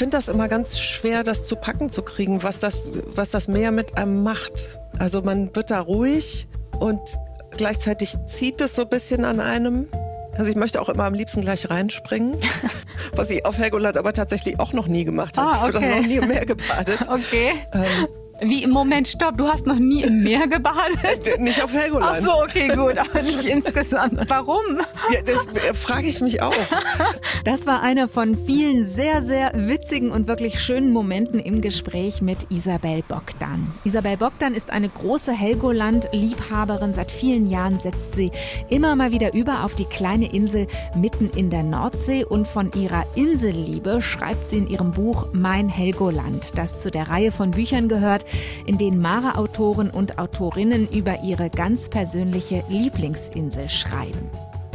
ich finde das immer ganz schwer, das zu packen zu kriegen, was das, was das Meer mit einem macht. Also man wird da ruhig und gleichzeitig zieht es so ein bisschen an einem. Also ich möchte auch immer am liebsten gleich reinspringen, was ich auf Helgoland aber tatsächlich auch noch nie gemacht habe. Ah, Ich bin okay. auch noch nie im Meer gebadet. Okay. Ähm, Wie im Moment, stopp, du hast noch nie im Meer gebadet? nicht auf Helgoland. Ach so, okay, gut, aber nicht insgesamt. Warum? Ja, das äh, frage ich mich auch. Das war einer von vielen sehr, sehr witzigen und wirklich schönen Momenten im Gespräch mit Isabel Bogdan. Isabel Bogdan ist eine große Helgoland-Liebhaberin. Seit vielen Jahren setzt sie immer mal wieder über auf die kleine Insel mitten in der Nordsee und von ihrer Inselliebe schreibt sie in ihrem Buch Mein Helgoland, das zu der Reihe von Büchern gehört, in denen Mare-Autoren und Autorinnen über ihre ganz persönliche Lieblingsinsel schreiben.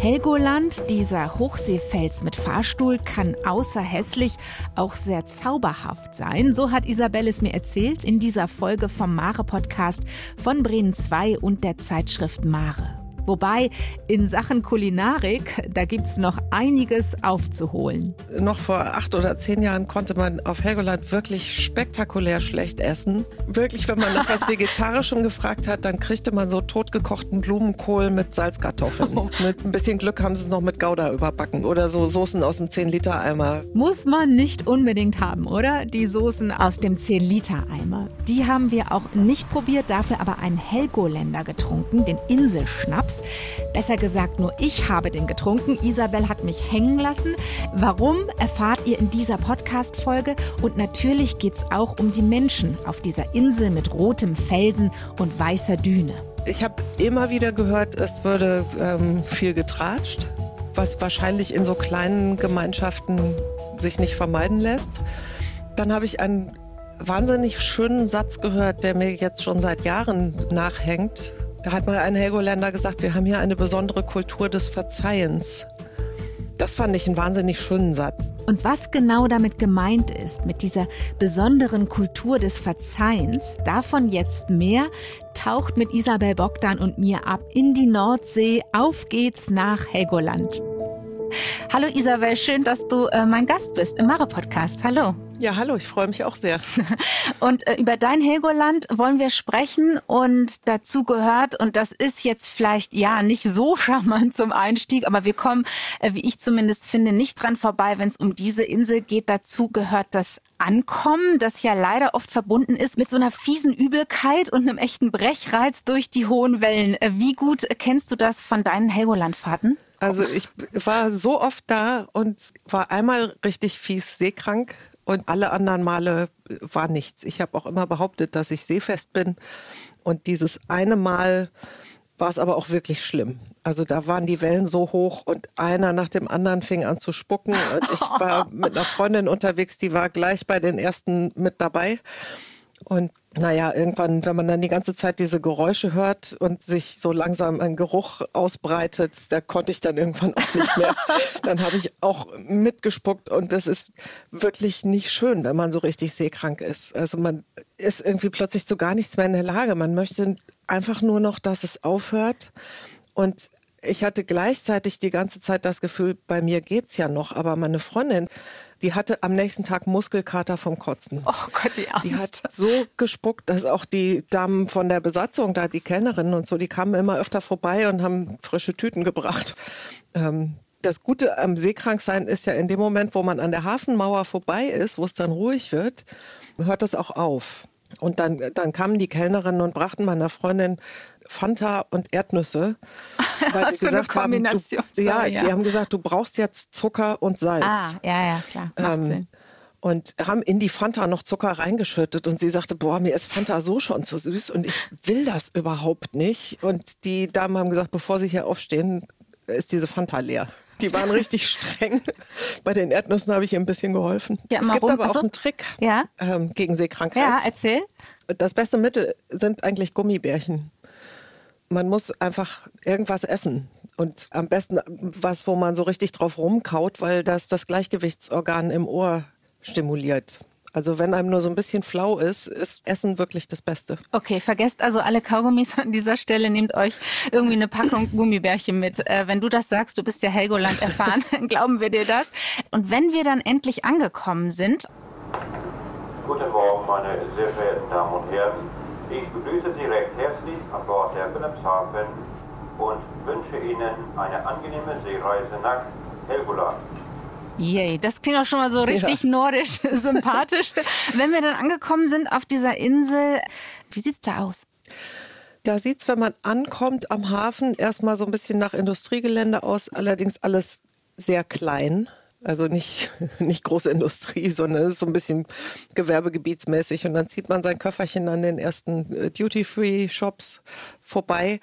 Helgoland, dieser Hochseefels mit Fahrstuhl, kann außer hässlich auch sehr zauberhaft sein. So hat Isabelle es mir erzählt in dieser Folge vom Mare-Podcast von Bremen 2 und der Zeitschrift Mare. Wobei in Sachen Kulinarik, da gibt's noch einiges aufzuholen. Noch vor acht oder zehn Jahren konnte man auf Helgoland wirklich spektakulär schlecht essen. Wirklich, wenn man nach was Vegetarischem gefragt hat, dann kriegte man so totgekochten Blumenkohl mit Salzkartoffeln. Oh. Mit ein bisschen Glück haben sie es noch mit Gouda überbacken oder so Soßen aus dem 10-Liter-Eimer. Muss man nicht unbedingt haben, oder? Die Soßen aus dem 10-Liter-Eimer. Die haben wir auch nicht probiert, dafür aber einen Helgoländer getrunken, den Inselschnaps. Besser gesagt, nur ich habe den getrunken. Isabel hat mich hängen lassen. Warum, erfahrt ihr in dieser Podcast-Folge. Und natürlich geht's auch um die Menschen auf dieser Insel mit rotem Felsen und weißer Düne. Ich habe immer wieder gehört, es würde ähm, viel getratscht, was wahrscheinlich in so kleinen Gemeinschaften sich nicht vermeiden lässt. Dann habe ich einen wahnsinnig schönen Satz gehört, der mir jetzt schon seit Jahren nachhängt. Da hat mal ein Helgoländer gesagt, wir haben hier eine besondere Kultur des Verzeihens. Das fand ich einen wahnsinnig schönen Satz. Und was genau damit gemeint ist, mit dieser besonderen Kultur des Verzeihens, davon jetzt mehr, taucht mit Isabel Bogdan und mir ab in die Nordsee. Auf geht's nach Helgoland. Hallo Isabel, schön, dass du äh, mein Gast bist im Mare-Podcast. Hallo. Ja, hallo, ich freue mich auch sehr. Und äh, über dein Helgoland wollen wir sprechen und dazu gehört, und das ist jetzt vielleicht ja nicht so charmant zum Einstieg, aber wir kommen, äh, wie ich zumindest finde, nicht dran vorbei, wenn es um diese Insel geht. Dazu gehört das Ankommen, das ja leider oft verbunden ist mit so einer fiesen Übelkeit und einem echten Brechreiz durch die hohen Wellen. Äh, Wie gut kennst du das von deinen Helgolandfahrten? Also ich war so oft da und war einmal richtig fies seekrank und alle anderen Male war nichts. Ich habe auch immer behauptet, dass ich seefest bin und dieses eine Mal war es aber auch wirklich schlimm. Also da waren die Wellen so hoch und einer nach dem anderen fing an zu spucken und ich war mit einer Freundin unterwegs, die war gleich bei den ersten mit dabei. Und naja, irgendwann, wenn man dann die ganze Zeit diese Geräusche hört und sich so langsam ein Geruch ausbreitet, da konnte ich dann irgendwann auch nicht mehr. dann habe ich auch mitgespuckt und das ist wirklich nicht schön, wenn man so richtig seekrank ist. Also man ist irgendwie plötzlich zu gar nichts mehr in der Lage. Man möchte einfach nur noch, dass es aufhört. Und ich hatte gleichzeitig die ganze Zeit das Gefühl, bei mir geht's ja noch, aber meine Freundin, die hatte am nächsten Tag Muskelkater vom Kotzen. Oh Gott, die Angst. Die hat so gespuckt, dass auch die Damen von der Besatzung da, die Kellnerinnen und so, die kamen immer öfter vorbei und haben frische Tüten gebracht. Ähm, das Gute am Seekranksein ist ja in dem Moment, wo man an der Hafenmauer vorbei ist, wo es dann ruhig wird, hört das auch auf. Und dann, dann kamen die Kellnerinnen und brachten meiner Freundin Fanta und Erdnüsse, weil sie gesagt haben, du, ja, sorry, ja. die haben gesagt, du brauchst jetzt Zucker und Salz. Ah, ja, ja, klar. Ähm, und haben in die Fanta noch Zucker reingeschüttet und sie sagte, boah, mir ist Fanta so schon zu süß und ich will das überhaupt nicht. Und die Damen haben gesagt, bevor sie hier aufstehen, ist diese Fanta leer. Die waren richtig streng. Bei den Erdnüssen habe ich ihr ein bisschen geholfen. Ja, es gibt rum- aber auch einen Trick Ja. ähm, gegen Seekrankheit. Ja, erzähl. Das beste Mittel sind eigentlich Gummibärchen. Man muss einfach irgendwas essen. Und am besten was, wo man so richtig drauf rumkaut, weil das das Gleichgewichtsorgan im Ohr stimuliert. Also wenn einem nur so ein bisschen flau ist, ist Essen wirklich das Beste. Okay, vergesst also alle Kaugummis an dieser Stelle. Nehmt euch irgendwie eine Packung Gummibärchen mit. Äh, wenn du das sagst, du bist ja Helgoland erfahren, dann glauben wir dir das. Und wenn wir dann endlich angekommen sind, Guten Morgen, meine sehr verehrten Damen und Herren. Ich begrüße Sie recht an Bord der Wilhelmshaven und wünsche Ihnen eine angenehme Seereise nach Helgoland. Yay, das klingt auch schon mal so richtig ja. nordisch sympathisch. Wenn wir dann angekommen sind auf dieser Insel, wie sieht's da aus? Da sieht es, wenn man ankommt am Hafen, erstmal so ein bisschen nach Industriegelände aus, allerdings alles sehr klein. Also nicht, nicht große Industrie, sondern es ist so ein bisschen gewerbegebietsmäßig. Und dann zieht man sein Köfferchen an den ersten äh, Duty-Free-Shops vorbei,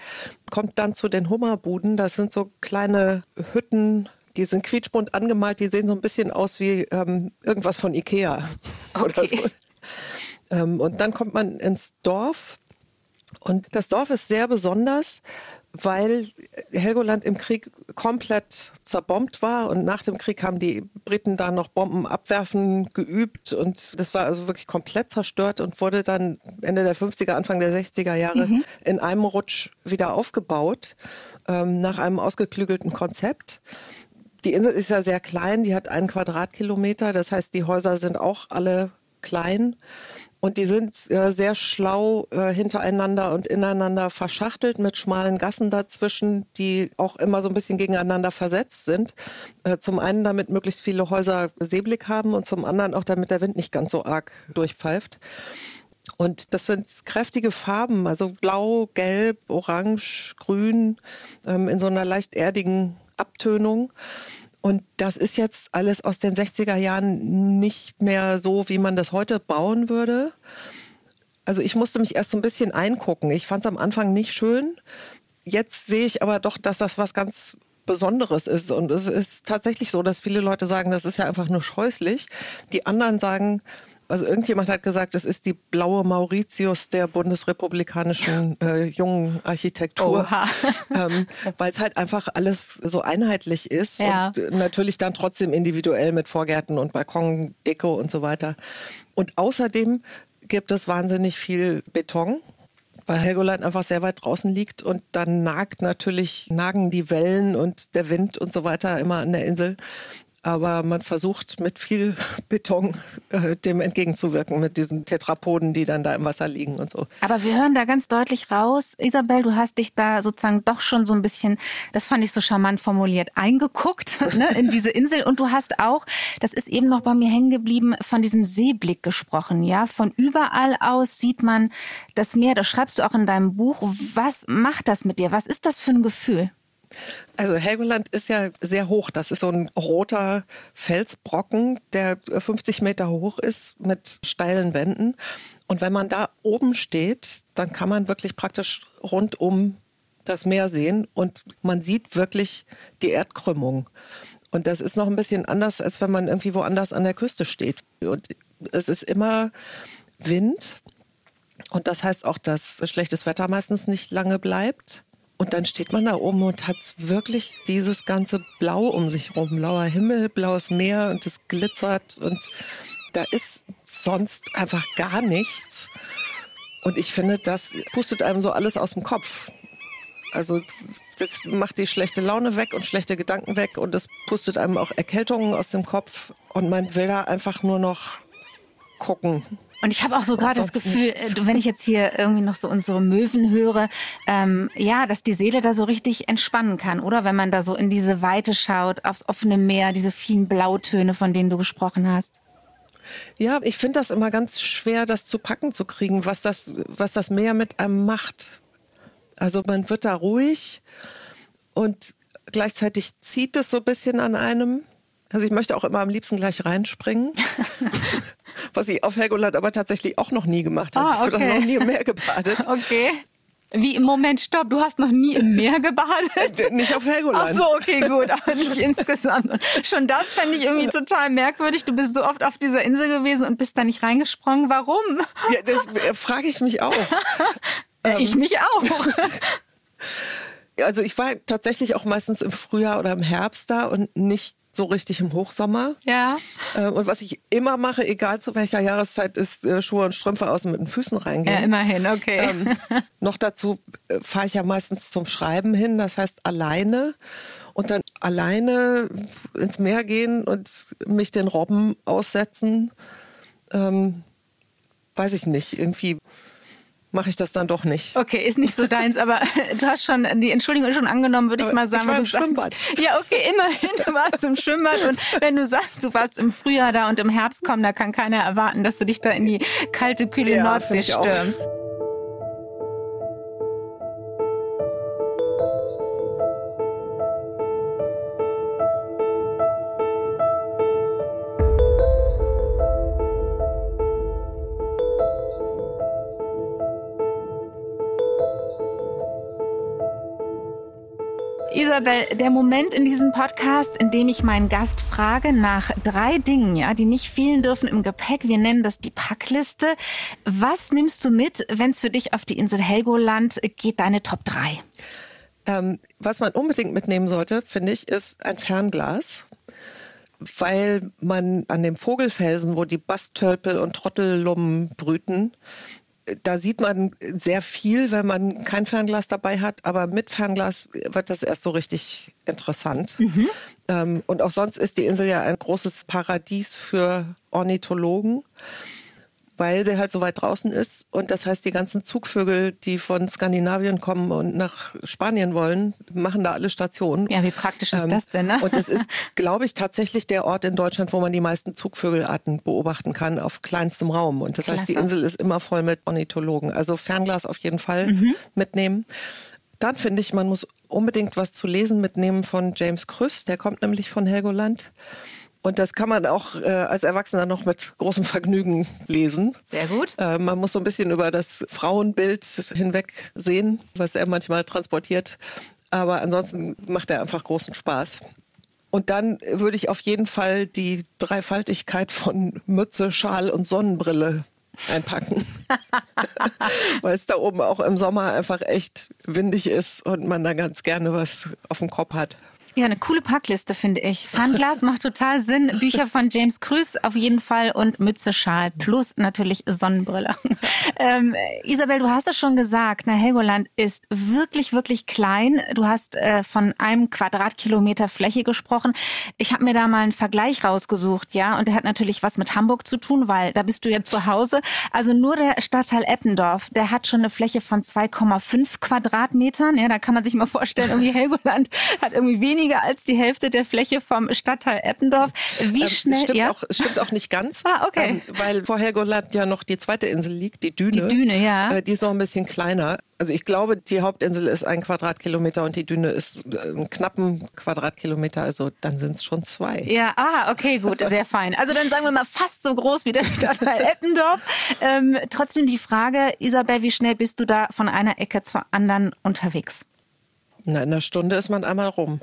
kommt dann zu den Hummerbuden. Das sind so kleine Hütten, die sind quietschbunt angemalt, die sehen so ein bisschen aus wie ähm, irgendwas von Ikea okay. oder so. Ähm, und dann kommt man ins Dorf. Und das Dorf ist sehr besonders, weil Helgoland im Krieg komplett zerbombt war und nach dem Krieg haben die Briten da noch Bomben abwerfen geübt und das war also wirklich komplett zerstört und wurde dann Ende der 50er, Anfang der 60er Jahre mhm. in einem Rutsch wieder aufgebaut ähm, nach einem ausgeklügelten Konzept. Die Insel ist ja sehr klein, die hat einen Quadratkilometer, das heißt, die Häuser sind auch alle klein. Und die sind äh, sehr schlau äh, hintereinander und ineinander verschachtelt mit schmalen Gassen dazwischen, die auch immer so ein bisschen gegeneinander versetzt sind. Äh, zum einen, damit möglichst viele Häuser Seeblick haben und zum anderen auch, damit der Wind nicht ganz so arg durchpfeift. Und das sind kräftige Farben, also blau, gelb, orange, grün, ähm, in so einer leicht erdigen Abtönung. Und das ist jetzt alles aus den 60er Jahren nicht mehr so, wie man das heute bauen würde. Also ich musste mich erst so ein bisschen eingucken. Ich fand es am Anfang nicht schön. Jetzt sehe ich aber doch, dass das was ganz Besonderes ist. Und es ist tatsächlich so, dass viele Leute sagen, das ist ja einfach nur scheußlich. Die anderen sagen, also irgendjemand hat gesagt, es ist die blaue Mauritius der bundesrepublikanischen äh, jungen Architektur, ähm, weil es halt einfach alles so einheitlich ist ja. und natürlich dann trotzdem individuell mit Vorgärten und Balkon, Deko und so weiter. Und außerdem gibt es wahnsinnig viel Beton weil Helgoland einfach sehr weit draußen liegt und dann nagt natürlich, nagen die Wellen und der Wind und so weiter immer an der Insel aber man versucht mit viel Beton äh, dem entgegenzuwirken, mit diesen Tetrapoden, die dann da im Wasser liegen und so. Aber wir hören da ganz deutlich raus, Isabel, du hast dich da sozusagen doch schon so ein bisschen, das fand ich so charmant formuliert, eingeguckt ne, in diese Insel und du hast auch, das ist eben noch bei mir hängen geblieben, von diesem Seeblick gesprochen, ja, von überall aus sieht man das Meer, das schreibst du auch in deinem Buch. Was macht das mit dir? Was ist das für ein Gefühl? Also Helgoland ist ja sehr hoch. Das ist so ein roter Felsbrocken, der 50 Meter hoch ist mit steilen Wänden. Und wenn man da oben steht, dann kann man wirklich praktisch rundum das Meer sehen und man sieht wirklich die Erdkrümmung. Und das ist noch ein bisschen anders, als wenn man irgendwie woanders an der Küste steht. Und es ist immer Wind. Und das heißt auch, dass schlechtes Wetter meistens nicht lange bleibt. Und dann steht man da oben und hat wirklich dieses ganze Blau um sich rum. Blauer Himmel, blaues Meer und es glitzert und da ist sonst einfach gar nichts. Und ich finde, das pustet einem so alles aus dem Kopf. Also das macht die schlechte Laune weg und schlechte Gedanken weg und es pustet einem auch Erkältungen aus dem Kopf und man will da einfach nur noch gucken. Und ich habe auch so gerade das Gefühl, nichts. Äh, wenn ich jetzt hier irgendwie noch so unsere Möwen höre, ähm, ja, dass die Seele da so richtig entspannen kann, oder? Wenn man da so in diese Weite schaut, aufs offene Meer, diese vielen Blautöne, von denen du gesprochen hast. Ja, ich finde das immer ganz schwer, das zu packen zu kriegen, was das, was das Meer mit einem macht. Also man wird da ruhig und gleichzeitig zieht es so ein bisschen an einem. Also ich möchte auch immer am liebsten gleich reinspringen. was ich auf Helgoland aber tatsächlich auch noch nie gemacht habe. Ah, okay. Ich habe noch nie im Meer gebadet. Okay. Wie im Moment, stopp, du hast noch nie im Meer gebadet? Äh, nicht auf Helgoland. Ach so, okay, gut, aber nicht insgesamt. Schon das fände ich irgendwie total merkwürdig. Du bist so oft auf dieser Insel gewesen und bist da nicht reingesprungen. Warum? Ja, das äh, frage ich mich auch. ich ähm. mich auch. Also ich war tatsächlich auch meistens im Frühjahr oder im Herbst da und nicht so richtig im Hochsommer. Ja. Äh, und was ich immer mache, egal zu welcher Jahreszeit, ist äh, Schuhe und Strümpfe außen mit den Füßen reingehen. Ja, immerhin, okay. Ähm, noch dazu äh, fahre ich ja meistens zum Schreiben hin, das heißt alleine. Und dann alleine ins Meer gehen und mich den Robben aussetzen ähm, weiß ich nicht, irgendwie mache ich das dann doch nicht. Okay, ist nicht so deins, aber du hast schon die Entschuldigung schon angenommen, würde ich mal sagen. Ich war im Schwimmbad. Sagst. Ja, okay, immerhin, du warst im Schwimmbad und wenn du sagst, du warst im Frühjahr da und im Herbst kommen, da kann keiner erwarten, dass du dich da in die kalte, kühle ja, Nordsee stürmst. Auch. Isabel, der Moment in diesem Podcast, in dem ich meinen Gast frage nach drei Dingen, ja, die nicht fehlen dürfen im Gepäck. Wir nennen das die Packliste. Was nimmst du mit, wenn es für dich auf die Insel Helgoland geht, deine Top 3? Ähm, was man unbedingt mitnehmen sollte, finde ich, ist ein Fernglas weil man an dem Vogelfelsen, wo die Bastölpel und Trottellummen brüten, da sieht man sehr viel, wenn man kein Fernglas dabei hat, aber mit Fernglas wird das erst so richtig interessant. Mhm. Ähm, und auch sonst ist die Insel ja ein großes Paradies für Ornithologen weil sie halt so weit draußen ist. Und das heißt, die ganzen Zugvögel, die von Skandinavien kommen und nach Spanien wollen, machen da alle Stationen. Ja, wie praktisch ist ähm, das denn? Ne? Und das ist, glaube ich, tatsächlich der Ort in Deutschland, wo man die meisten Zugvögelarten beobachten kann, auf kleinstem Raum. Und das Klasse. heißt, die Insel ist immer voll mit Ornithologen. Also Fernglas auf jeden Fall mhm. mitnehmen. Dann finde ich, man muss unbedingt was zu lesen mitnehmen von James Krüss. Der kommt nämlich von Helgoland. Und das kann man auch äh, als Erwachsener noch mit großem Vergnügen lesen. Sehr gut. Äh, man muss so ein bisschen über das Frauenbild hinweg sehen, was er manchmal transportiert. Aber ansonsten macht er einfach großen Spaß. Und dann würde ich auf jeden Fall die Dreifaltigkeit von Mütze, Schal und Sonnenbrille einpacken. Weil es da oben auch im Sommer einfach echt windig ist und man da ganz gerne was auf dem Kopf hat. Ja, eine coole Packliste, finde ich. Fernglas macht total Sinn. Bücher von James Krüß auf jeden Fall und Mütze, Schal plus natürlich Sonnenbrille. Ähm, Isabel, du hast es schon gesagt, na, Helgoland ist wirklich, wirklich klein. Du hast äh, von einem Quadratkilometer Fläche gesprochen. Ich habe mir da mal einen Vergleich rausgesucht, ja, und der hat natürlich was mit Hamburg zu tun, weil da bist du ja zu Hause. Also nur der Stadtteil Eppendorf, der hat schon eine Fläche von 2,5 Quadratmetern. Ja, da kann man sich mal vorstellen, irgendwie Helgoland hat irgendwie weniger weniger als die Hälfte der Fläche vom Stadtteil Eppendorf. Wie ähm, schnell? Stimmt, ja? auch, stimmt auch nicht ganz. Ah, okay. Ähm, weil vor Helgoland ja noch die zweite Insel liegt, die Düne. Die Düne, ja. Äh, die ist noch ein bisschen kleiner. Also ich glaube, die Hauptinsel ist ein Quadratkilometer und die Düne ist äh, einen knappen Quadratkilometer. Also dann sind es schon zwei. Ja, ah, okay, gut, sehr fein. Also dann sagen wir mal fast so groß wie der Stadtteil Eppendorf. Ähm, trotzdem die Frage, Isabel, wie schnell bist du da von einer Ecke zur anderen unterwegs? Na, in einer Stunde ist man einmal rum.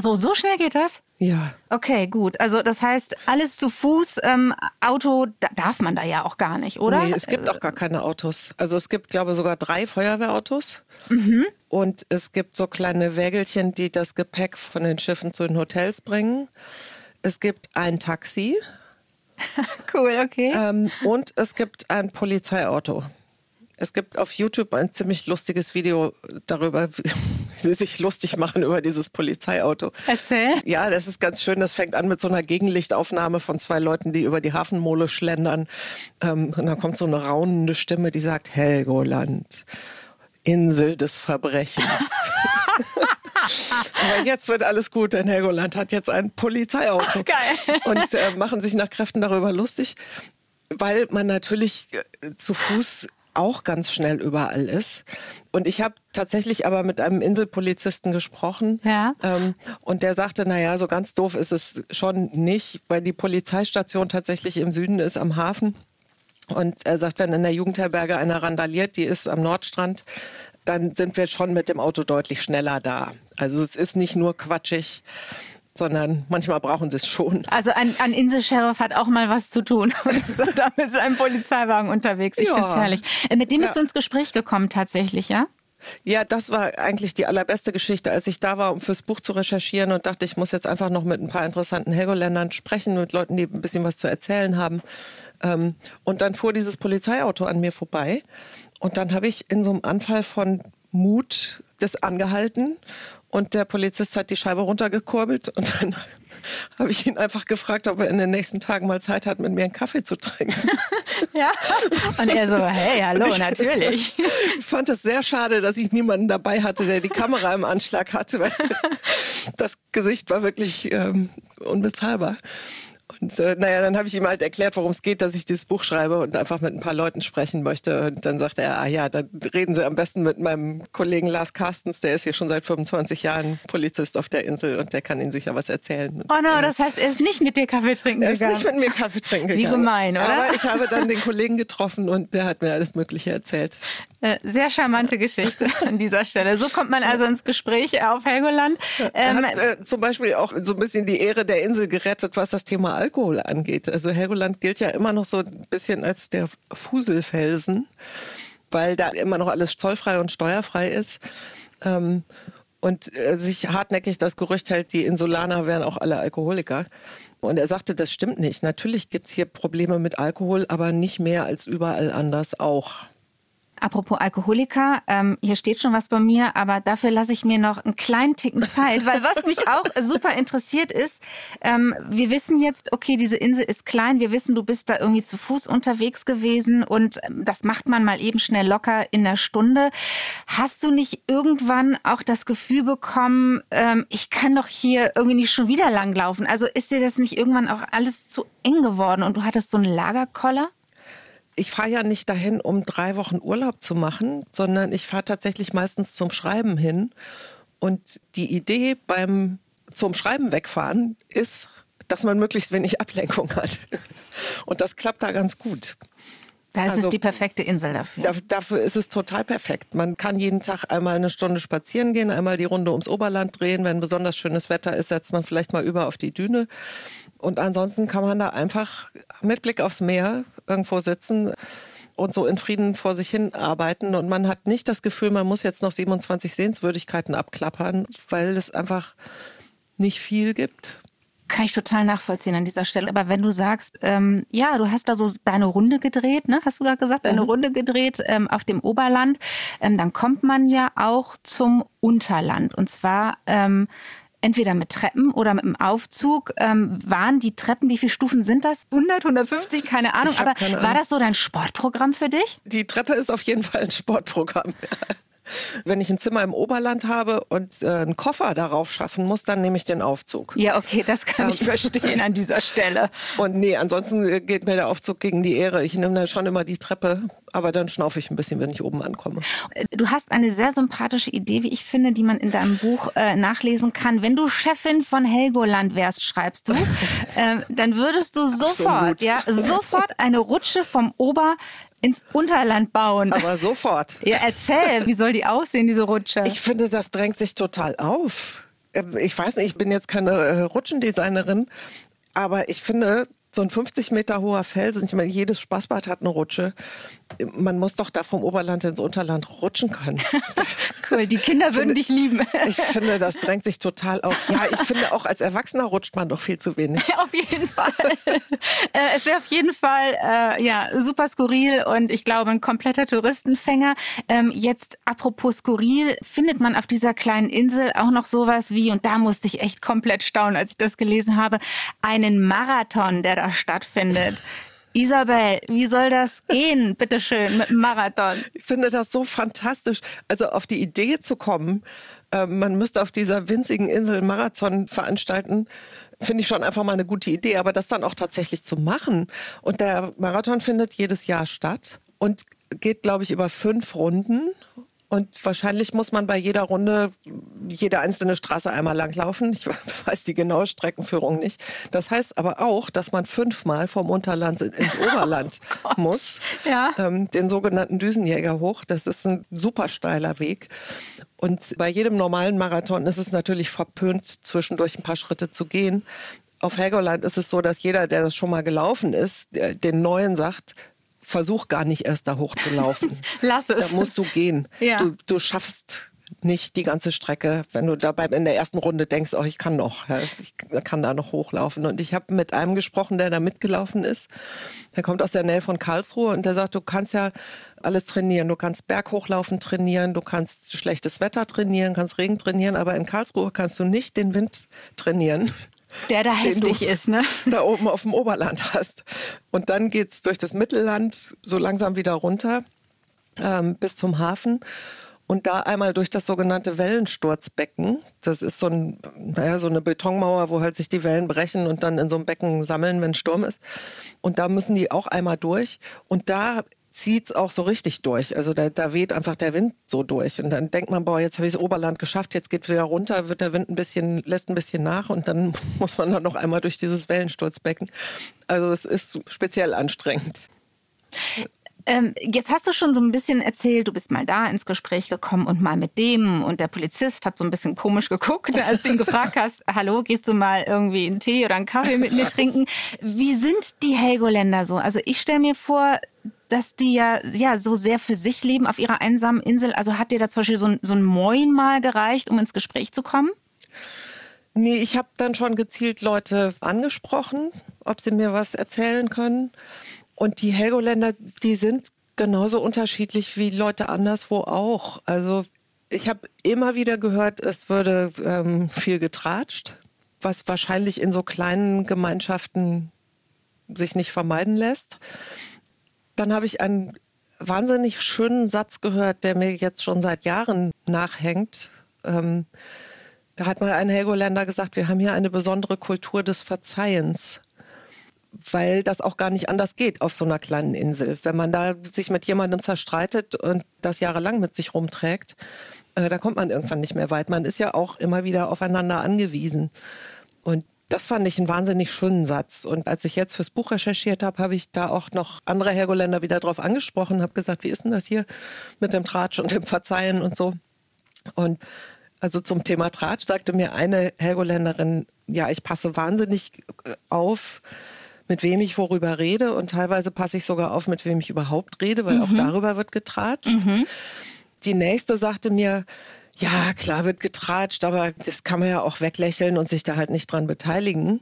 So, so schnell geht das? Ja. Okay, gut. Also das heißt, alles zu Fuß, ähm, Auto da darf man da ja auch gar nicht, oder? Nee, es gibt auch gar keine Autos. Also es gibt, glaube ich, sogar drei Feuerwehrautos. Mhm. Und es gibt so kleine Wägelchen, die das Gepäck von den Schiffen zu den Hotels bringen. Es gibt ein Taxi. cool, okay. Ähm, und es gibt ein Polizeiauto. Es gibt auf YouTube ein ziemlich lustiges Video darüber, wie sie sich lustig machen über dieses Polizeiauto. Erzähl. Ja, das ist ganz schön. Das fängt an mit so einer Gegenlichtaufnahme von zwei Leuten, die über die Hafenmole schlendern. Ähm, und dann kommt so eine raunende Stimme, die sagt, Helgoland, Insel des Verbrechens. Aber jetzt wird alles gut, denn Helgoland hat jetzt ein Polizeiauto. Geil. Und äh, machen sich nach Kräften darüber lustig, weil man natürlich äh, zu Fuß auch ganz schnell überall ist. Und ich habe tatsächlich aber mit einem Inselpolizisten gesprochen. Ja. Ähm, und der sagte, naja, so ganz doof ist es schon nicht, weil die Polizeistation tatsächlich im Süden ist, am Hafen. Und er sagt, wenn in der Jugendherberge einer randaliert, die ist am Nordstrand, dann sind wir schon mit dem Auto deutlich schneller da. Also es ist nicht nur quatschig sondern manchmal brauchen sie es schon. Also ein, ein Inselsheriff hat auch mal was zu tun und ist da mit seinem Polizeiwagen unterwegs. Ich ja. finde es herrlich. Äh, mit dem bist ja. du ins Gespräch gekommen tatsächlich, ja? Ja, das war eigentlich die allerbeste Geschichte, als ich da war, um fürs Buch zu recherchieren und dachte, ich muss jetzt einfach noch mit ein paar interessanten Helgoländern sprechen, mit Leuten, die ein bisschen was zu erzählen haben. Ähm, und dann fuhr dieses Polizeiauto an mir vorbei und dann habe ich in so einem Anfall von Mut das angehalten und der Polizist hat die Scheibe runtergekurbelt und dann habe ich ihn einfach gefragt, ob er in den nächsten Tagen mal Zeit hat, mit mir einen Kaffee zu trinken. ja. Und er so, hey, hallo, ich, natürlich. Ich fand es sehr schade, dass ich niemanden dabei hatte, der die Kamera im Anschlag hatte, weil das Gesicht war wirklich ähm, unbezahlbar. Und äh, naja, dann habe ich ihm halt erklärt, worum es geht, dass ich dieses Buch schreibe und einfach mit ein paar Leuten sprechen möchte. Und dann sagte er, ah ja, dann reden Sie am besten mit meinem Kollegen Lars Carstens, der ist hier schon seit 25 Jahren Polizist auf der Insel und der kann Ihnen sicher was erzählen. Oh no, das heißt, er ist nicht mit dir Kaffee trinken gegangen? Er ist nicht mit mir Kaffee trinken gegangen. Wie gemein, oder? Aber ich habe dann den Kollegen getroffen und der hat mir alles Mögliche erzählt. Äh, sehr charmante Geschichte an dieser Stelle. So kommt man also ins Gespräch auf Helgoland. Ähm, er hat äh, zum Beispiel auch so ein bisschen die Ehre der Insel gerettet, was das Thema Alkohol angeht. Also Helgoland gilt ja immer noch so ein bisschen als der Fuselfelsen, weil da immer noch alles zollfrei und steuerfrei ist. Ähm, und äh, sich hartnäckig das Gerücht hält, die Insulaner wären auch alle Alkoholiker. Und er sagte, das stimmt nicht. Natürlich gibt es hier Probleme mit Alkohol, aber nicht mehr als überall anders auch. Apropos Alkoholiker, ähm, hier steht schon was bei mir, aber dafür lasse ich mir noch einen kleinen Ticken Zeit, weil was mich auch super interessiert ist, ähm, wir wissen jetzt, okay, diese Insel ist klein, wir wissen, du bist da irgendwie zu Fuß unterwegs gewesen und ähm, das macht man mal eben schnell locker in der Stunde. Hast du nicht irgendwann auch das Gefühl bekommen, ähm, ich kann doch hier irgendwie nicht schon wieder langlaufen? Also ist dir das nicht irgendwann auch alles zu eng geworden und du hattest so einen Lagerkoller? Ich fahre ja nicht dahin, um drei Wochen Urlaub zu machen, sondern ich fahre tatsächlich meistens zum Schreiben hin. Und die Idee beim zum Schreiben wegfahren ist, dass man möglichst wenig Ablenkung hat. Und das klappt da ganz gut. Da ist also, es die perfekte Insel dafür. Da, dafür ist es total perfekt. Man kann jeden Tag einmal eine Stunde spazieren gehen, einmal die Runde ums Oberland drehen. Wenn besonders schönes Wetter ist, setzt man vielleicht mal über auf die Düne. Und ansonsten kann man da einfach mit Blick aufs Meer irgendwo sitzen und so in Frieden vor sich hin arbeiten. Und man hat nicht das Gefühl, man muss jetzt noch 27 Sehenswürdigkeiten abklappern, weil es einfach nicht viel gibt. Kann ich total nachvollziehen an dieser Stelle. Aber wenn du sagst, ähm, ja, du hast da so deine Runde gedreht, ne? hast du gerade gesagt, deine mhm. Runde gedreht ähm, auf dem Oberland, ähm, dann kommt man ja auch zum Unterland. Und zwar ähm, entweder mit Treppen oder mit dem Aufzug. Ähm, waren die Treppen, wie viele Stufen sind das? 100, 150, keine Ahnung. Aber keine Ahnung. war das so dein Sportprogramm für dich? Die Treppe ist auf jeden Fall ein Sportprogramm. Wenn ich ein Zimmer im Oberland habe und äh, einen Koffer darauf schaffen muss, dann nehme ich den Aufzug. Ja, okay, das kann ich ähm. verstehen an dieser Stelle. Und nee, ansonsten äh, geht mir der Aufzug gegen die Ehre. Ich nehme dann schon immer die Treppe, aber dann schnaufe ich ein bisschen, wenn ich oben ankomme. Äh, du hast eine sehr sympathische Idee, wie ich finde, die man in deinem Buch äh, nachlesen kann. Wenn du Chefin von Helgoland wärst, schreibst du, äh, dann würdest du sofort, ja, sofort eine Rutsche vom Ober ins Unterland bauen. Aber sofort. Ja, erzähl, wie soll die aussehen, diese Rutsche? Ich finde, das drängt sich total auf. Ich weiß nicht, ich bin jetzt keine äh, Rutschendesignerin, aber ich finde, so ein 50 Meter hoher Felsen, ich meine, jedes Spaßbad hat eine Rutsche. Man muss doch da vom Oberland ins Unterland rutschen können. cool, die Kinder würden finde, dich lieben. ich finde, das drängt sich total auf. Ja, ich finde auch als Erwachsener rutscht man doch viel zu wenig. Auf jeden Fall. Äh, es wäre auf jeden Fall äh, ja super skurril und ich glaube ein kompletter Touristenfänger. Ähm, jetzt apropos skurril, findet man auf dieser kleinen Insel auch noch sowas wie, und da musste ich echt komplett staunen, als ich das gelesen habe, einen Marathon, der da stattfindet. Isabel, wie soll das gehen, bitteschön, mit dem Marathon? Ich finde das so fantastisch. Also auf die Idee zu kommen, äh, man müsste auf dieser winzigen Insel einen Marathon veranstalten, finde ich schon einfach mal eine gute Idee. Aber das dann auch tatsächlich zu machen. Und der Marathon findet jedes Jahr statt und geht, glaube ich, über fünf Runden. Und wahrscheinlich muss man bei jeder Runde jede einzelne Straße einmal langlaufen. Ich weiß die genaue Streckenführung nicht. Das heißt aber auch, dass man fünfmal vom Unterland ins Oberland oh muss. Ja. Ähm, den sogenannten Düsenjäger hoch. Das ist ein super steiler Weg. Und bei jedem normalen Marathon ist es natürlich verpönt, zwischendurch ein paar Schritte zu gehen. Auf Helgoland ist es so, dass jeder, der das schon mal gelaufen ist, den Neuen sagt, versuch gar nicht erst da hochzulaufen. Lass es. Da musst du gehen. Ja. Du, du schaffst nicht die ganze Strecke, wenn du dabei in der ersten Runde denkst, oh, ich kann noch, ich kann da noch hochlaufen. Und ich habe mit einem gesprochen, der da mitgelaufen ist. Der kommt aus der Nähe von Karlsruhe und der sagt, du kannst ja alles trainieren. Du kannst Berghochlaufen trainieren, du kannst schlechtes Wetter trainieren, kannst Regen trainieren, aber in Karlsruhe kannst du nicht den Wind trainieren. Der da heftig ist, ne? Da oben auf dem Oberland hast. Und dann geht es durch das Mittelland so langsam wieder runter ähm, bis zum Hafen und da einmal durch das sogenannte Wellensturzbecken. Das ist so, ein, naja, so eine Betonmauer, wo halt sich die Wellen brechen und dann in so einem Becken sammeln, wenn Sturm ist. Und da müssen die auch einmal durch. Und da zieht es auch so richtig durch. Also da, da weht einfach der Wind so durch. Und dann denkt man, boah, jetzt habe ich das Oberland geschafft, jetzt geht wieder runter, wird der Wind ein bisschen, lässt ein bisschen nach und dann muss man dann noch einmal durch dieses Wellensturzbecken. Also es ist speziell anstrengend. Ähm, jetzt hast du schon so ein bisschen erzählt, du bist mal da ins Gespräch gekommen und mal mit dem und der Polizist hat so ein bisschen komisch geguckt, als du ihn gefragt hast, hallo, gehst du mal irgendwie einen Tee oder einen Kaffee mit mir trinken? Wie sind die Helgoländer so? Also ich stelle mir vor, dass die ja, ja so sehr für sich leben auf ihrer einsamen Insel. Also hat dir da zum Beispiel so ein, so ein Moin mal gereicht, um ins Gespräch zu kommen? Nee, ich habe dann schon gezielt Leute angesprochen, ob sie mir was erzählen können. Und die Helgoländer, die sind genauso unterschiedlich wie Leute anderswo auch. Also ich habe immer wieder gehört, es würde ähm, viel getratscht, was wahrscheinlich in so kleinen Gemeinschaften sich nicht vermeiden lässt. Dann habe ich einen wahnsinnig schönen Satz gehört, der mir jetzt schon seit Jahren nachhängt. Ähm, da hat mal ein Helgoländer gesagt, wir haben hier eine besondere Kultur des Verzeihens weil das auch gar nicht anders geht auf so einer kleinen Insel. Wenn man da sich mit jemandem zerstreitet und das jahrelang mit sich rumträgt, äh, da kommt man irgendwann nicht mehr weit. Man ist ja auch immer wieder aufeinander angewiesen. Und das fand ich einen wahnsinnig schönen Satz. Und als ich jetzt fürs Buch recherchiert habe, habe ich da auch noch andere Hergoländer wieder drauf angesprochen, habe gesagt, wie ist denn das hier mit dem Tratsch und dem Verzeihen und so. Und also zum Thema Tratsch sagte mir eine Helgoländerin, ja, ich passe wahnsinnig äh, auf, mit wem ich worüber rede und teilweise passe ich sogar auf, mit wem ich überhaupt rede, weil mhm. auch darüber wird getratscht. Mhm. Die nächste sagte mir, ja, klar wird getratscht, aber das kann man ja auch weglächeln und sich da halt nicht dran beteiligen.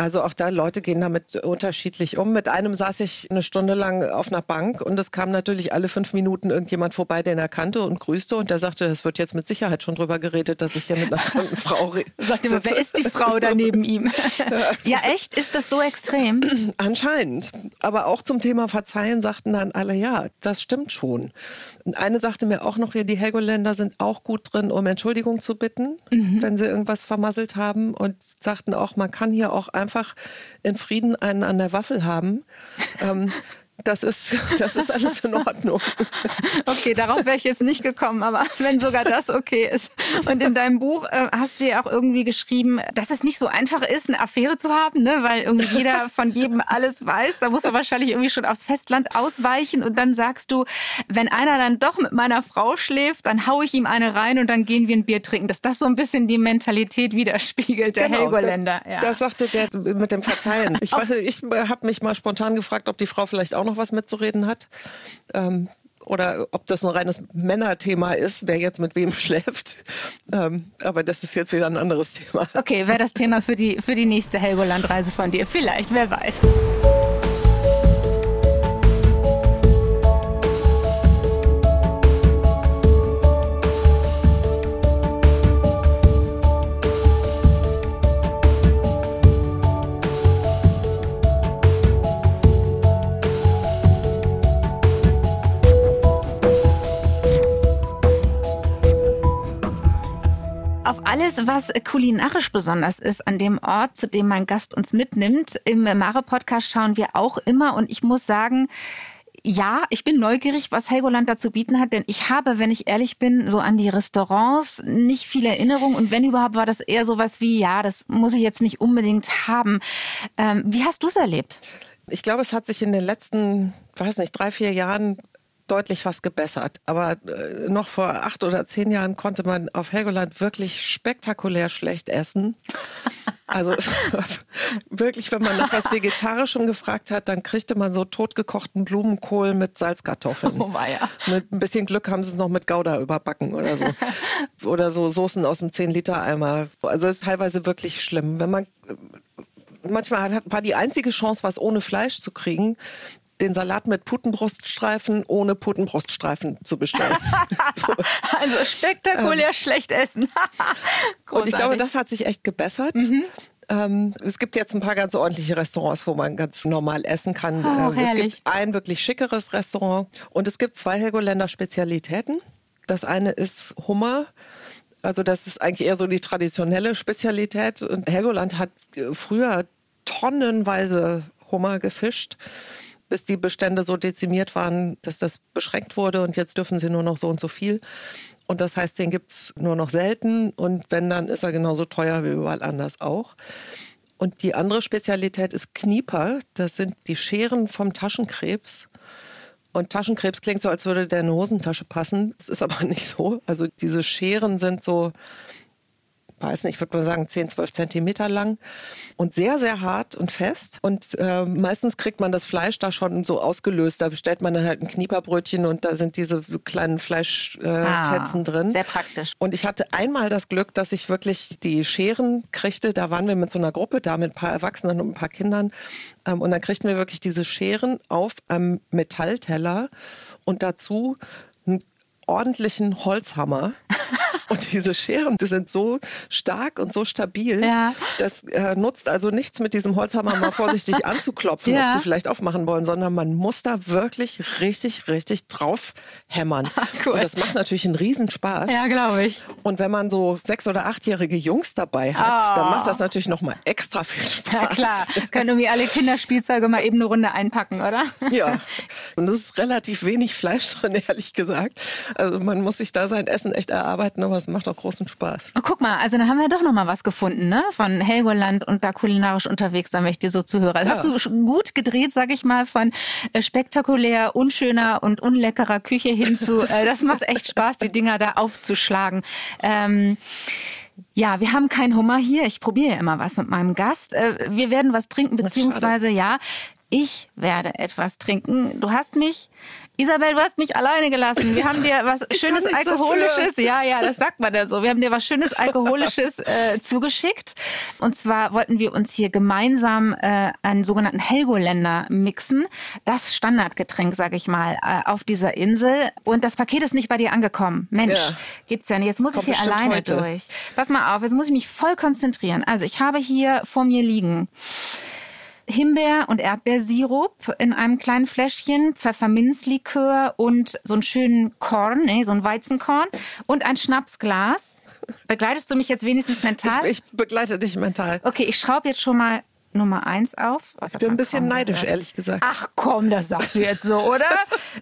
Also auch da, Leute gehen damit unterschiedlich um. Mit einem saß ich eine Stunde lang auf einer Bank und es kam natürlich alle fünf Minuten irgendjemand vorbei, den er kannte und grüßte und der sagte, es wird jetzt mit Sicherheit schon drüber geredet, dass ich hier mit einer fremden Frau rede. Sagt immer, wer ist die Frau da neben ihm? ja, echt? Ist das so extrem? Anscheinend. Aber auch zum Thema Verzeihen sagten dann alle, ja, das stimmt schon. Und eine sagte mir auch noch hier, die Helgoländer sind auch gut drin, um Entschuldigung zu bitten, mhm. wenn sie irgendwas vermasselt haben und sagten auch, man kann hier auch einfach in Frieden einen an der Waffel haben. ähm, das ist, das ist alles in Ordnung. Okay, darauf wäre ich jetzt nicht gekommen, aber wenn sogar das okay ist. Und in deinem Buch äh, hast du ja auch irgendwie geschrieben, dass es nicht so einfach ist, eine Affäre zu haben, ne? weil irgendwie jeder von jedem alles weiß. Da muss er wahrscheinlich irgendwie schon aufs Festland ausweichen. Und dann sagst du, wenn einer dann doch mit meiner Frau schläft, dann haue ich ihm eine rein und dann gehen wir ein Bier trinken. Dass das so ein bisschen die Mentalität widerspiegelt, der genau, Helgoländer. Ja. Das sagte der mit dem Verzeihen. Ich, ich habe mich mal spontan gefragt, ob die Frau vielleicht auch noch was mitzureden hat. Ähm, oder ob das ein reines Männerthema ist, wer jetzt mit wem schläft. Ähm, aber das ist jetzt wieder ein anderes Thema. Okay, wäre das Thema für die, für die nächste Helgoland-Reise von dir. Vielleicht, wer weiß. Alles, was kulinarisch besonders ist an dem Ort, zu dem mein Gast uns mitnimmt. Im Mare-Podcast schauen wir auch immer und ich muss sagen, ja, ich bin neugierig, was Helgoland da zu bieten hat, denn ich habe, wenn ich ehrlich bin, so an die Restaurants nicht viel Erinnerung und wenn überhaupt war das eher sowas wie, ja, das muss ich jetzt nicht unbedingt haben. Ähm, wie hast du es erlebt? Ich glaube, es hat sich in den letzten, weiß nicht, drei, vier Jahren deutlich was gebessert. Aber äh, noch vor acht oder zehn Jahren konnte man auf Helgoland wirklich spektakulär schlecht essen. Also wirklich, wenn man nach was Vegetarischem gefragt hat, dann kriegte man so totgekochten Blumenkohl mit Salzkartoffeln. Oh ja. Mit ein bisschen Glück haben sie es noch mit Gouda überbacken oder so. oder so Soßen aus dem 10-Liter-Eimer. Also ist teilweise wirklich schlimm. Wenn man manchmal hat, war die einzige Chance, was ohne Fleisch zu kriegen, den Salat mit Putenbruststreifen ohne Putenbruststreifen zu bestellen. so. Also spektakulär ähm. schlecht essen. und ich glaube, das hat sich echt gebessert. Mhm. Ähm, es gibt jetzt ein paar ganz ordentliche Restaurants, wo man ganz normal essen kann. Oh, ähm, es gibt ein wirklich schickeres Restaurant und es gibt zwei Helgoländer Spezialitäten. Das eine ist Hummer. Also das ist eigentlich eher so die traditionelle Spezialität. Und Helgoland hat äh, früher tonnenweise Hummer gefischt, bis die Bestände so dezimiert waren, dass das beschränkt wurde und jetzt dürfen sie nur noch so und so viel. Und das heißt, den gibt es nur noch selten und wenn, dann ist er genauso teuer wie überall anders auch. Und die andere Spezialität ist Knieper. Das sind die Scheren vom Taschenkrebs. Und Taschenkrebs klingt so, als würde der in eine Hosentasche passen. Das ist aber nicht so. Also diese Scheren sind so weiß nicht, ich würde mal sagen 10, 12 Zentimeter lang und sehr, sehr hart und fest. Und äh, meistens kriegt man das Fleisch da schon so ausgelöst. Da bestellt man dann halt ein Knieperbrötchen und da sind diese kleinen Fleischfetzen äh, ah, drin. Sehr praktisch. Und ich hatte einmal das Glück, dass ich wirklich die Scheren kriegte. Da waren wir mit so einer Gruppe da mit ein paar Erwachsenen und ein paar Kindern. Ähm, und dann kriegten wir wirklich diese Scheren auf einem Metallteller und dazu einen ordentlichen Holzhammer. Und diese Scheren, die sind so stark und so stabil. Ja. Das äh, nutzt also nichts mit diesem Holzhammer mal vorsichtig anzuklopfen, ja. ob sie vielleicht aufmachen wollen, sondern man muss da wirklich richtig, richtig drauf hämmern. Ah, cool. Und das macht natürlich einen Riesenspaß. Ja, glaube ich. Und wenn man so sechs- oder achtjährige Jungs dabei hat, oh. dann macht das natürlich noch mal extra viel Spaß. Ja, klar. Können irgendwie alle Kinderspielzeuge mal eben eine Runde einpacken, oder? Ja. Und es ist relativ wenig Fleisch drin, ehrlich gesagt. Also man muss sich da sein Essen echt erarbeiten, aber es macht auch großen Spaß. Oh, guck mal, also dann haben wir doch noch mal was gefunden, ne? Von Helgoland und da kulinarisch unterwegs, da möchte ich dir so zuhören. Ja. Hast du gut gedreht, sag ich mal, von äh, spektakulär, unschöner und unleckerer Küche hin zu, äh, das macht echt Spaß, die Dinger da aufzuschlagen. Ähm, ja, wir haben keinen Hummer hier. Ich probiere ja immer was mit meinem Gast. Äh, wir werden was trinken, beziehungsweise ja, ich werde etwas trinken. Du hast mich Isabel, du hast mich alleine gelassen. Wir haben dir was schönes Alkoholisches, so ja, ja, das sagt man ja so. Wir haben dir was schönes Alkoholisches äh, zugeschickt. Und zwar wollten wir uns hier gemeinsam äh, einen sogenannten Helgoländer mixen. Das Standardgetränk, sag ich mal, äh, auf dieser Insel. Und das Paket ist nicht bei dir angekommen. Mensch, ja. geht's ja nicht. Jetzt muss ich hier alleine heute. durch. Pass mal auf, jetzt muss ich mich voll konzentrieren. Also ich habe hier vor mir liegen Himbeer- und Erdbeersirup in einem kleinen Fläschchen, Pfefferminzlikör und so einen schönen Korn, nee, so ein Weizenkorn und ein Schnapsglas. Begleitest du mich jetzt wenigstens mental? Ich, ich begleite dich mental. Okay, ich schraube jetzt schon mal Nummer eins auf. Was ich bin ein bisschen neidisch, oder? ehrlich gesagt. Ach komm, das sagst du jetzt so, oder?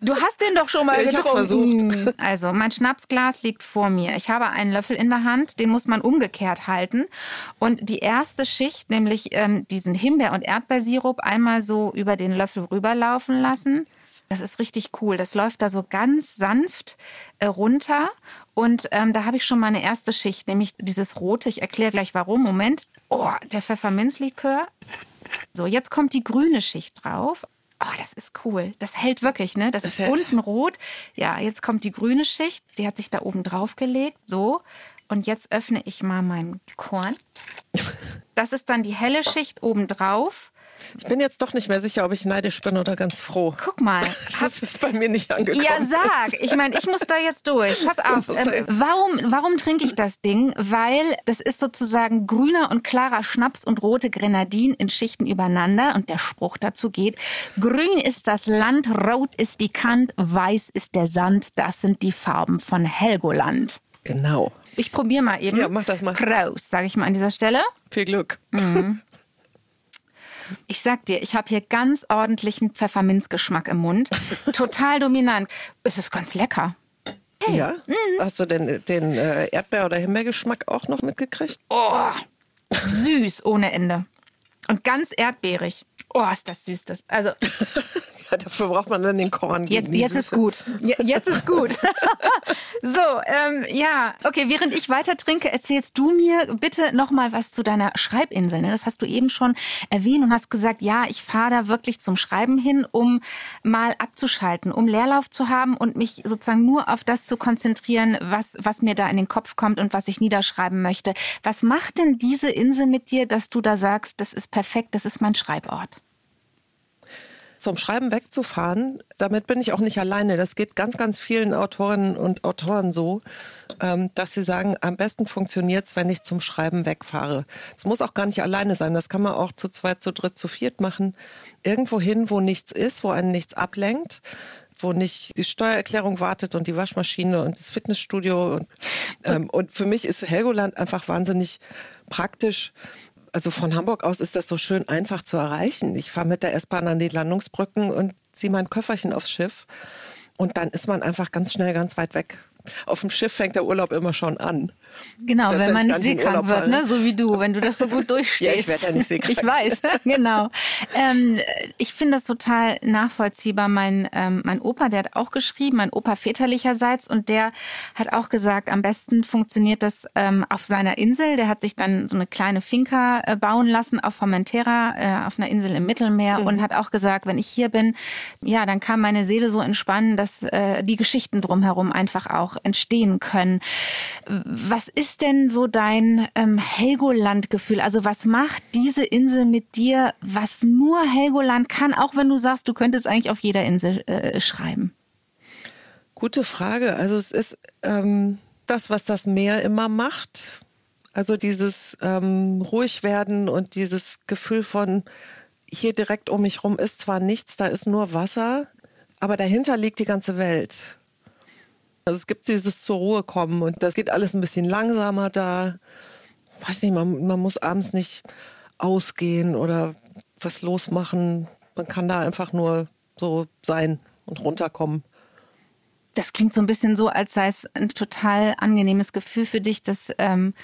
Du hast den doch schon mal ich getrunken. versucht. Also, mein Schnapsglas liegt vor mir. Ich habe einen Löffel in der Hand, den muss man umgekehrt halten. Und die erste Schicht, nämlich ähm, diesen Himbeer- und Erdbeersirup, einmal so über den Löffel rüberlaufen lassen. Das ist richtig cool. Das läuft da so ganz sanft äh, runter. Und ähm, da habe ich schon meine erste Schicht, nämlich dieses rote. Ich erkläre gleich warum. Moment. Oh, der Pfefferminzlikör. So, jetzt kommt die grüne Schicht drauf. Oh, das ist cool. Das hält wirklich, ne? Das, das ist hält. unten rot. Ja, jetzt kommt die grüne Schicht. Die hat sich da oben drauf gelegt. So. Und jetzt öffne ich mal meinen Korn. Das ist dann die helle Schicht oben drauf. Ich bin jetzt doch nicht mehr sicher, ob ich neidisch bin oder ganz froh. Guck mal. Das ist bei mir nicht angekommen. Ja, sag. Ich meine, ich muss da jetzt durch. Pass auf. Ähm, warum, warum trinke ich das Ding? Weil das ist sozusagen grüner und klarer Schnaps und rote Grenadin in Schichten übereinander. Und der Spruch dazu geht, grün ist das Land, rot ist die Kant, weiß ist der Sand. Das sind die Farben von Helgoland. Genau. Ich probiere mal eben. Ja, mach das mal. Prost, sage ich mal an dieser Stelle. Viel Glück. Mhm. Ich sag dir, ich habe hier ganz ordentlichen Pfefferminzgeschmack im Mund. Total dominant. Es ist ganz lecker. Hey. Ja? Mhm. Hast du den, den äh, Erdbeer- oder Himbeergeschmack auch noch mitgekriegt? Oh, süß ohne Ende. Und ganz erdbeerig. Oh, ist das süß. Das. Also, Ja, dafür braucht man dann den Korn. Jetzt, jetzt ist gut. Jetzt ist gut. so, ähm, ja, okay. Während ich weiter trinke, erzählst du mir bitte noch mal was zu deiner Schreibinsel. Ne? Das hast du eben schon erwähnt und hast gesagt, ja, ich fahre da wirklich zum Schreiben hin, um mal abzuschalten, um Leerlauf zu haben und mich sozusagen nur auf das zu konzentrieren, was was mir da in den Kopf kommt und was ich niederschreiben möchte. Was macht denn diese Insel mit dir, dass du da sagst, das ist perfekt, das ist mein Schreibort? Zum Schreiben wegzufahren, damit bin ich auch nicht alleine. Das geht ganz, ganz vielen Autorinnen und Autoren so, ähm, dass sie sagen, am besten funktioniert es, wenn ich zum Schreiben wegfahre. Es muss auch gar nicht alleine sein. Das kann man auch zu zweit, zu dritt, zu viert machen. Irgendwo hin, wo nichts ist, wo einen nichts ablenkt wo nicht die Steuererklärung wartet und die Waschmaschine und das Fitnessstudio. Und, ähm, und für mich ist Helgoland einfach wahnsinnig praktisch, also von Hamburg aus ist das so schön einfach zu erreichen. Ich fahre mit der S-Bahn an die Landungsbrücken und ziehe mein Köfferchen aufs Schiff. Und dann ist man einfach ganz schnell ganz weit weg. Auf dem Schiff fängt der Urlaub immer schon an. Genau, wenn man nicht seekrank wird, ne? so wie du, wenn du das so gut durchstehst. ja, ich werde ja nicht seekrank. Ich weiß, genau. Ähm, ich finde das total nachvollziehbar. Mein, ähm, mein Opa, der hat auch geschrieben, mein Opa väterlicherseits, und der hat auch gesagt, am besten funktioniert das ähm, auf seiner Insel. Der hat sich dann so eine kleine Finca äh, bauen lassen auf Formentera, äh, auf einer Insel im Mittelmeer, mhm. und hat auch gesagt, wenn ich hier bin, ja, dann kann meine Seele so entspannen, dass äh, die Geschichten drumherum einfach auch entstehen können. Was was ist denn so dein ähm, Helgoland-Gefühl? Also was macht diese Insel mit dir, was nur Helgoland kann, auch wenn du sagst, du könntest eigentlich auf jeder Insel äh, schreiben? Gute Frage. Also es ist ähm, das, was das Meer immer macht. Also dieses ähm, ruhig werden und dieses Gefühl von hier direkt um mich rum ist zwar nichts, da ist nur Wasser, aber dahinter liegt die ganze Welt. Also es gibt dieses zur Ruhe kommen und das geht alles ein bisschen langsamer da. Weiß nicht, man, man muss abends nicht ausgehen oder was losmachen. Man kann da einfach nur so sein und runterkommen. Das klingt so ein bisschen so, als sei es ein total angenehmes Gefühl für dich, dass ähm,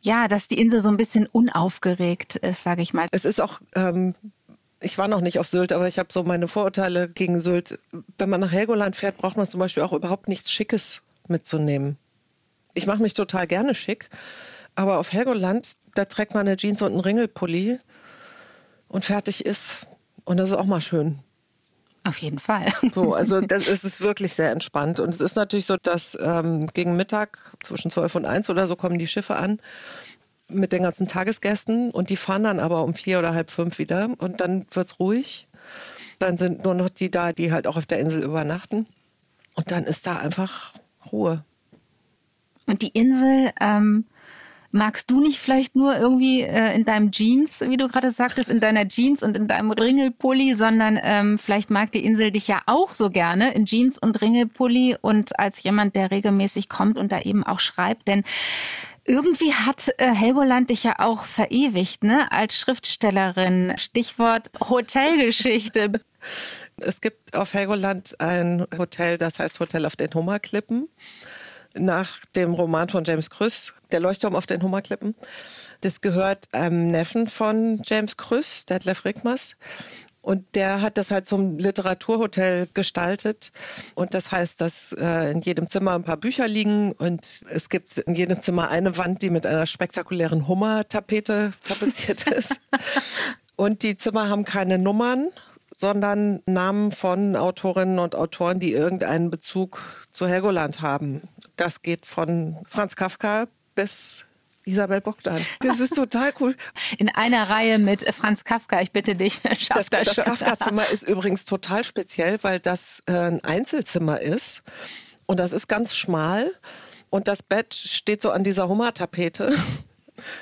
ja, dass die Insel so ein bisschen unaufgeregt ist, sage ich mal. Es ist auch ähm, ich war noch nicht auf Sylt, aber ich habe so meine Vorurteile gegen Sylt. Wenn man nach Helgoland fährt, braucht man zum Beispiel auch überhaupt nichts Schickes mitzunehmen. Ich mache mich total gerne schick, aber auf Helgoland, da trägt man eine Jeans und einen Ringelpulli und fertig ist. Und das ist auch mal schön. Auf jeden Fall. So, also das ist wirklich sehr entspannt. Und es ist natürlich so, dass ähm, gegen Mittag zwischen 12 und 1 oder so kommen die Schiffe an mit den ganzen Tagesgästen und die fahren dann aber um vier oder halb fünf wieder und dann wird's ruhig. Dann sind nur noch die da, die halt auch auf der Insel übernachten. Und dann ist da einfach Ruhe. Und die Insel, ähm, magst du nicht vielleicht nur irgendwie äh, in deinem Jeans, wie du gerade sagtest, in deiner Jeans und in deinem Ringelpulli, sondern ähm, vielleicht mag die Insel dich ja auch so gerne in Jeans und Ringelpulli und als jemand, der regelmäßig kommt und da eben auch schreibt. Denn irgendwie hat äh, Helgoland dich ja auch verewigt, ne? Als Schriftstellerin. Stichwort Hotelgeschichte. Es gibt auf Helgoland ein Hotel, das heißt Hotel auf den Hummerklippen. Nach dem Roman von James Krüss, Der Leuchtturm auf den Hummerklippen. Das gehört einem Neffen von James Krüss, Detlef Rickmers. Und der hat das halt zum Literaturhotel gestaltet. Und das heißt, dass äh, in jedem Zimmer ein paar Bücher liegen und es gibt in jedem Zimmer eine Wand, die mit einer spektakulären Hummertapete tapeziert ist. und die Zimmer haben keine Nummern, sondern Namen von Autorinnen und Autoren, die irgendeinen Bezug zu Helgoland haben. Das geht von Franz Kafka bis Isabel Bogdan. Das ist total cool. In einer Reihe mit Franz Kafka, ich bitte dich, das, das, das Kafka-Zimmer ist übrigens total speziell, weil das äh, ein Einzelzimmer ist und das ist ganz schmal und das Bett steht so an dieser Hummertapete.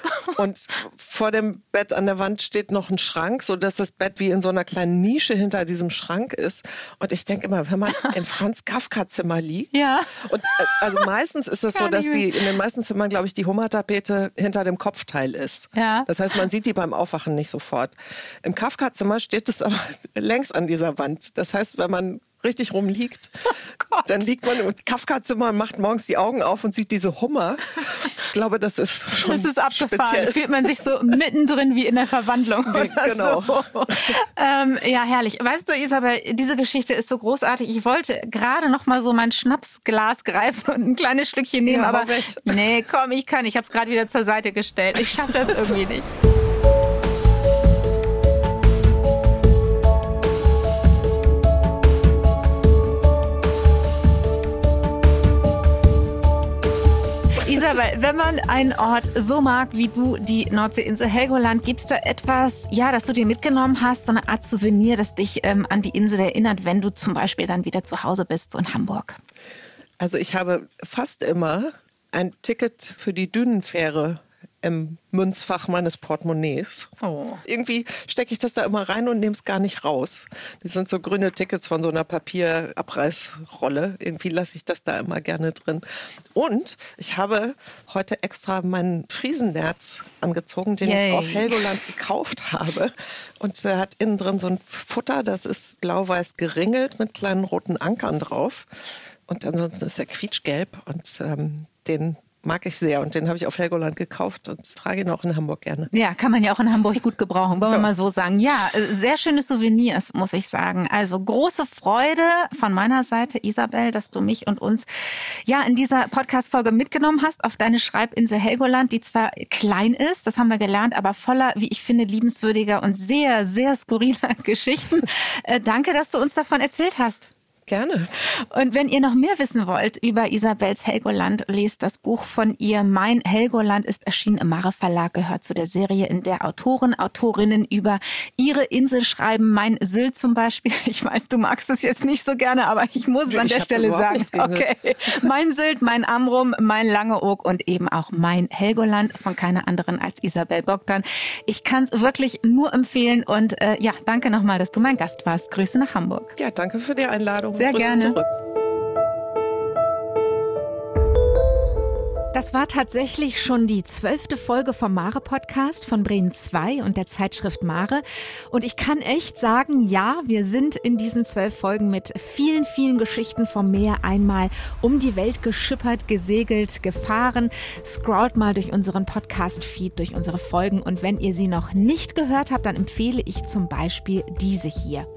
Und vor dem Bett an der Wand steht noch ein Schrank, so dass das Bett wie in so einer kleinen Nische hinter diesem Schrank ist. Und ich denke immer, wenn man im Franz Kafka Zimmer liegt, ja. und äh, also meistens ist es so, dass die in den meisten Zimmern, glaube ich, die Hummertapete hinter dem Kopfteil ist. Ja. Das heißt, man sieht die beim Aufwachen nicht sofort. Im Kafka Zimmer steht es aber längs an dieser Wand. Das heißt, wenn man richtig rumliegt. Oh dann liegt man im Kafka-Zimmer und macht morgens die Augen auf und sieht diese Hummer. Ich glaube, das ist schon Das ist abgefahren. Speziell. Fühlt man sich so mittendrin wie in der Verwandlung. Genau. So. Ähm, ja, herrlich. Weißt du, Isabel, diese Geschichte ist so großartig. Ich wollte gerade noch mal so mein Schnapsglas greifen und ein kleines Stückchen nehmen, ja, aber nee, komm, ich kann. Ich habe es gerade wieder zur Seite gestellt. Ich schaffe das irgendwie nicht. Isabel, wenn man einen Ort so mag wie du, die Nordseeinsel Helgoland, gibt es da etwas, ja, das du dir mitgenommen hast, so eine Art Souvenir, das dich ähm, an die Insel erinnert, wenn du zum Beispiel dann wieder zu Hause bist, so in Hamburg? Also ich habe fast immer ein Ticket für die Dünenfähre im Münzfach meines Portemonnaies. Oh. Irgendwie stecke ich das da immer rein und nehme es gar nicht raus. Das sind so grüne Tickets von so einer Papierabreißrolle. Irgendwie lasse ich das da immer gerne drin. Und ich habe heute extra meinen Friesennerz angezogen, den Yay. ich auf Helgoland gekauft habe. Und der hat innen drin so ein Futter, das ist blau-weiß geringelt mit kleinen roten Ankern drauf. Und ansonsten ist er quietschgelb und ähm, den mag ich sehr und den habe ich auf Helgoland gekauft und trage ihn auch in Hamburg gerne. Ja, kann man ja auch in Hamburg gut gebrauchen, wollen wir mal so sagen. Ja, äh, sehr schöne Souvenirs, muss ich sagen. Also große Freude von meiner Seite, Isabel, dass du mich und uns ja in dieser Podcast-Folge mitgenommen hast auf deine Schreibinsel Helgoland, die zwar klein ist, das haben wir gelernt, aber voller, wie ich finde, liebenswürdiger und sehr, sehr skurriler Geschichten. Äh, danke, dass du uns davon erzählt hast. Gerne. Und wenn ihr noch mehr wissen wollt über Isabels Helgoland, lest das Buch von ihr. Mein Helgoland ist erschienen im Mare Verlag, gehört zu der Serie, in der Autoren, Autorinnen über ihre Insel schreiben. Mein Sylt zum Beispiel. Ich weiß, du magst es jetzt nicht so gerne, aber ich muss es an ich der Stelle sagen. Okay. Mein Sylt, mein Amrum, mein Langeoog und eben auch mein Helgoland von keiner anderen als Isabel Bogdan. Ich kann es wirklich nur empfehlen und äh, ja, danke nochmal, dass du mein Gast warst. Grüße nach Hamburg. Ja, danke für die Einladung. Sehr Grüße gerne. Zurück. Das war tatsächlich schon die zwölfte Folge vom Mare Podcast von Bremen 2 und der Zeitschrift Mare. Und ich kann echt sagen, ja, wir sind in diesen zwölf Folgen mit vielen, vielen Geschichten vom Meer einmal um die Welt geschippert, gesegelt, gefahren. Scrollt mal durch unseren Podcast-Feed, durch unsere Folgen. Und wenn ihr sie noch nicht gehört habt, dann empfehle ich zum Beispiel diese hier.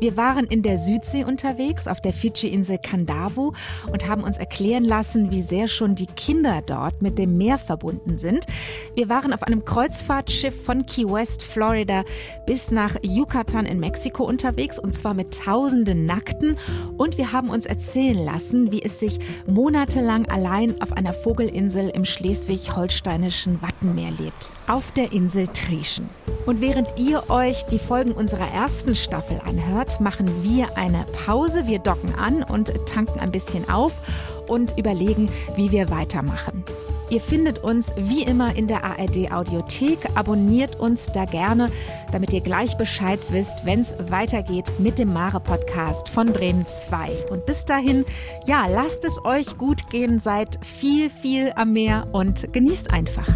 Wir waren in der Südsee unterwegs, auf der Fidschi-Insel Kandavu und haben uns erklären lassen, wie sehr schon die Kinder dort mit dem Meer verbunden sind. Wir waren auf einem Kreuzfahrtschiff von Key West, Florida, bis nach Yucatan in Mexiko unterwegs und zwar mit tausenden Nackten. Und wir haben uns erzählen lassen, wie es sich monatelang allein auf einer Vogelinsel im schleswig-holsteinischen Wattenmeer lebt, auf der Insel Trieschen. Und während ihr euch die Folgen unserer ersten Staffel anhört, machen wir eine Pause. Wir docken an und tanken ein bisschen auf und überlegen, wie wir weitermachen. Ihr findet uns wie immer in der ARD Audiothek. Abonniert uns da gerne, damit ihr gleich Bescheid wisst, wenn es weitergeht mit dem Mare Podcast von Bremen 2. Und bis dahin, ja, lasst es euch gut gehen, seid viel, viel am Meer und genießt einfach.